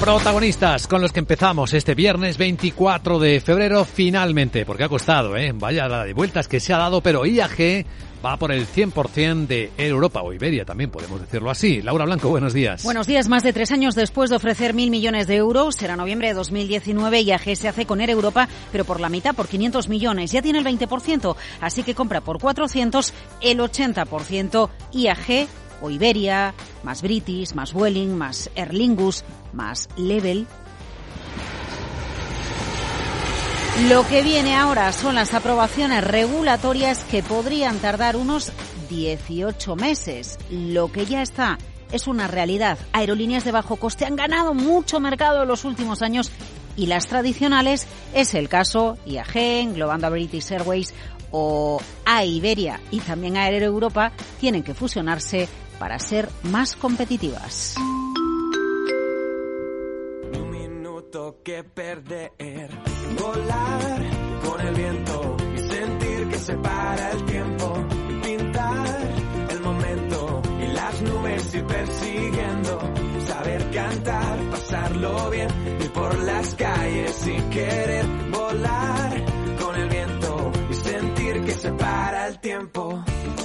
Protagonistas con los que empezamos este viernes 24 de febrero finalmente, porque ha costado, ¿eh? Vaya la de vueltas que se ha dado, pero IAG va por el 100% de Europa o Iberia, también podemos decirlo así. Laura Blanco, buenos días. Buenos días. Más de tres años después de ofrecer mil millones de euros, será noviembre de 2019, IAG se hace con Air Europa, pero por la mitad, por 500 millones. Ya tiene el 20%, así que compra por 400 el 80% IAG o Iberia, más British, más Vueling, más Aer Lingus, más Level. Lo que viene ahora son las aprobaciones regulatorias que podrían tardar unos 18 meses. Lo que ya está es una realidad. Aerolíneas de bajo coste han ganado mucho mercado en los últimos años y las tradicionales es el caso IAG, englobando British Airways o a Iberia y también a Air Europa, tienen que fusionarse para ser más competitivas. Un minuto que perder, volar con el viento y sentir que se para el tiempo, pintar el momento y las nubes ir persiguiendo, saber cantar, pasarlo bien, ir por las calles sin querer volar con el viento y sentir que se para el tiempo.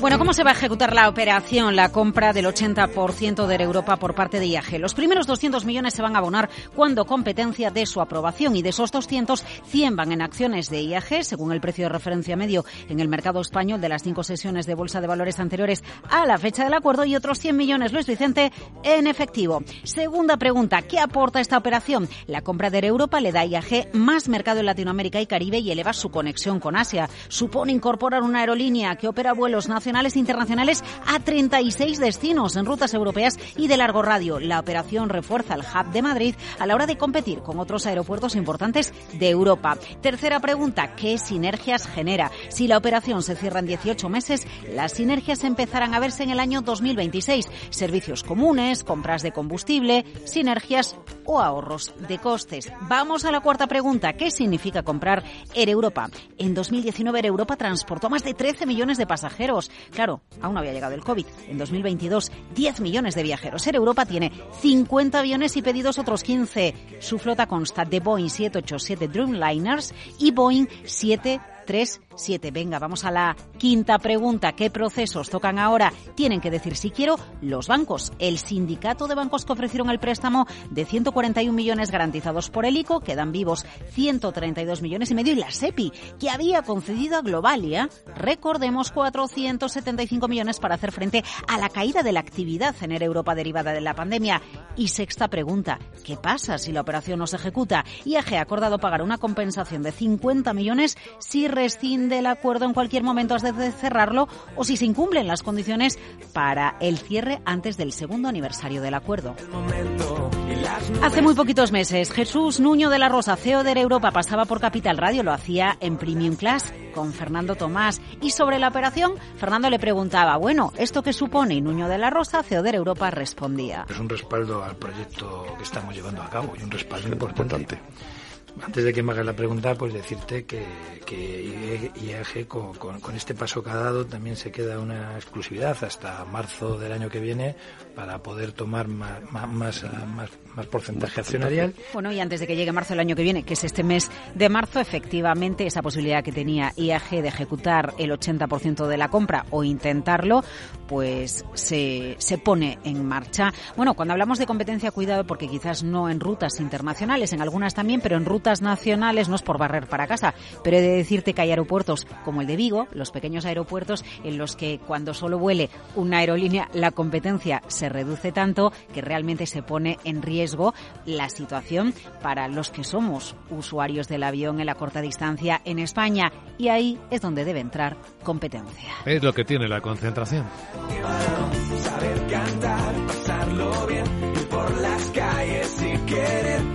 Bueno, ¿cómo se va a ejecutar la operación, la compra del 80% de Europa por parte de IAG? Los primeros 200 millones se van a abonar cuando competencia de su aprobación y de esos 200, 100 van en acciones de IAG, según el precio de referencia medio en el mercado español de las cinco sesiones de bolsa de valores anteriores a la fecha del acuerdo y otros 100 millones, Luis Vicente, en efectivo. Segunda pregunta, ¿qué aporta esta operación? La compra de Europa le da a IAG más mercado en Latinoamérica y Caribe y eleva su conexión con Asia. Supone incorporar una aerolínea que opera vuelos nacionales nacionales e internacionales a 36 destinos en rutas europeas y de largo radio. La operación refuerza el hub de Madrid a la hora de competir con otros aeropuertos importantes de Europa. Tercera pregunta, ¿qué sinergias genera? Si la operación se cierra en 18 meses, las sinergias empezarán a verse en el año 2026. Servicios comunes, compras de combustible, sinergias o ahorros de costes. Vamos a la cuarta pregunta, ¿qué significa comprar Air Europa? En 2019 Air Europa transportó más de 13 millones de pasajeros. Claro, aún no había llegado el COVID. En 2022, 10 millones de viajeros. Air Europa tiene 50 aviones y pedidos otros 15. Su flota consta de Boeing 787 Dreamliners y Boeing 7 3, 7. Venga, vamos a la quinta pregunta. ¿Qué procesos tocan ahora? Tienen que decir si quiero los bancos. El sindicato de bancos que ofrecieron el préstamo de 141 millones garantizados por el ICO quedan vivos 132 millones y medio y la SEPI, que había concedido a Globalia, recordemos 475 millones para hacer frente a la caída de la actividad en Europa derivada de la pandemia. Y sexta pregunta, ¿qué pasa si la operación no se ejecuta? IAG ha acordado pagar una compensación de 50 millones si rescinde el acuerdo en cualquier momento antes de cerrarlo o si se incumplen las condiciones para el cierre antes del segundo aniversario del acuerdo. Hace muy poquitos meses, Jesús Nuño de la Rosa, CEO de Europa, pasaba por Capital Radio, lo hacía en Premium Class con Fernando Tomás. Y sobre la operación, Fernando le preguntaba, bueno, ¿esto qué supone? Y Nuño de la Rosa, CEO de Europa, respondía. Es un respaldo al proyecto que estamos llevando a cabo y un respaldo importante. Antes de que me hagas la pregunta, pues decirte que, que IAG con, con, con, este paso que ha dado también se queda una exclusividad hasta marzo del año que viene para poder tomar más, más, más, más porcentaje accionarial. Bueno, y antes de que llegue marzo del año que viene, que es este mes de marzo, efectivamente esa posibilidad que tenía IAG de ejecutar el 80% de la compra o intentarlo, pues se, se pone en marcha. Bueno, cuando hablamos de competencia, cuidado porque quizás no en rutas internacionales, en algunas también, pero en rutas nacionales no es por barrer para casa, pero he de decirte que hay aeropuertos como el de Vigo, los pequeños aeropuertos en los que cuando solo vuele una aerolínea la competencia se reduce tanto que realmente se pone en riesgo la situación para los que somos usuarios del avión en la corta distancia en España y ahí es donde debe entrar competencia. Es lo que tiene la concentración. Saber cantar, pasarlo bien, ir por las calles querer